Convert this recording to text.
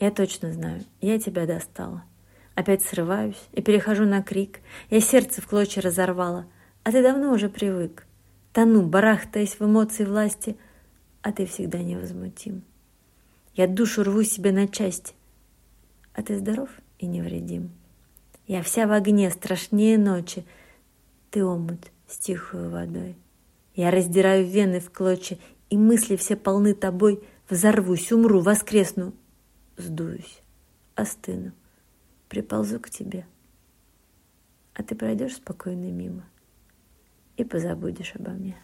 Я точно знаю, я тебя достала. Опять срываюсь и перехожу на крик. Я сердце в клочья разорвала, а ты давно уже привык. Тону, барахтаясь в эмоции власти, а ты всегда невозмутим. Я душу рву себе на части, а ты здоров и невредим. Я вся в огне, страшнее ночи, ты омут с тихой водой. Я раздираю вены в клочья, и мысли все полны тобой. Взорвусь, умру, воскресну, сдуюсь, остыну, приползу к тебе. А ты пройдешь спокойно мимо и позабудешь обо мне.